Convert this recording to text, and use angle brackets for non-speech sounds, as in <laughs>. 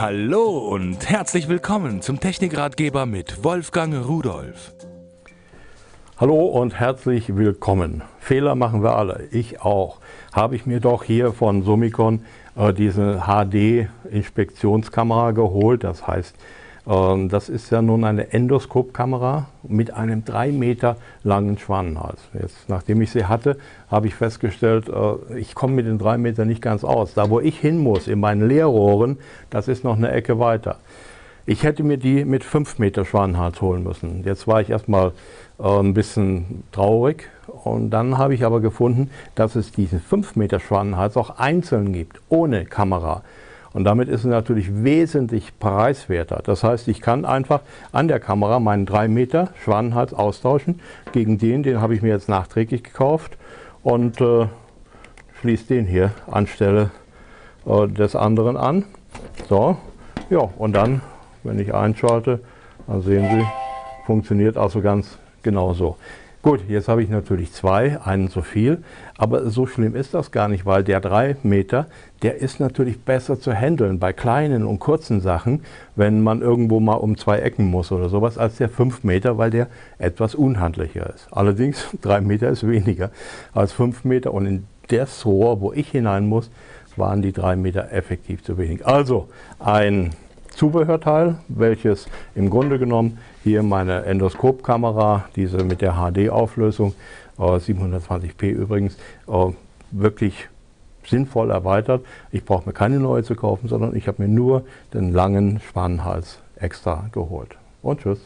Hallo und herzlich willkommen zum Technikratgeber mit Wolfgang Rudolf. Hallo und herzlich willkommen. Fehler machen wir alle, ich auch. Habe ich mir doch hier von Summicon äh, diese HD-Inspektionskamera geholt. Das heißt, das ist ja nun eine Endoskopkamera mit einem drei Meter langen Schwanenhals. Jetzt, nachdem ich sie hatte, habe ich festgestellt, äh, ich komme mit den drei Metern nicht ganz aus. Da, wo ich hin muss, in meinen Leerrohren, das ist noch eine Ecke weiter. Ich hätte mir die mit 5 Meter Schwanenhals holen müssen. Jetzt war ich erstmal äh, ein bisschen traurig und dann habe ich aber gefunden, dass es diesen 5 Meter Schwanenhals auch einzeln gibt, ohne Kamera. Und damit ist es natürlich wesentlich preiswerter. Das heißt, ich kann einfach an der Kamera meinen 3 Meter Schwanenhals austauschen gegen den, den habe ich mir jetzt nachträglich gekauft und äh, schließe den hier anstelle äh, des anderen an. So, ja, und dann, wenn ich einschalte, dann sehen Sie, funktioniert also ganz genauso. Gut, jetzt habe ich natürlich zwei, einen zu viel, aber so schlimm ist das gar nicht, weil der 3 Meter, der ist natürlich besser zu handeln bei kleinen und kurzen Sachen, wenn man irgendwo mal um zwei Ecken muss oder sowas, als der 5 Meter, weil der etwas unhandlicher ist. Allerdings <laughs> 3 Meter ist weniger als 5 Meter und in das Rohr, wo ich hinein muss, waren die 3 Meter effektiv zu wenig. Also ein Zubehörteil, welches im Grunde genommen hier meine Endoskopkamera, diese mit der HD-Auflösung, äh, 720p übrigens, äh, wirklich sinnvoll erweitert. Ich brauche mir keine neue zu kaufen, sondern ich habe mir nur den langen Spannenhals extra geholt. Und tschüss.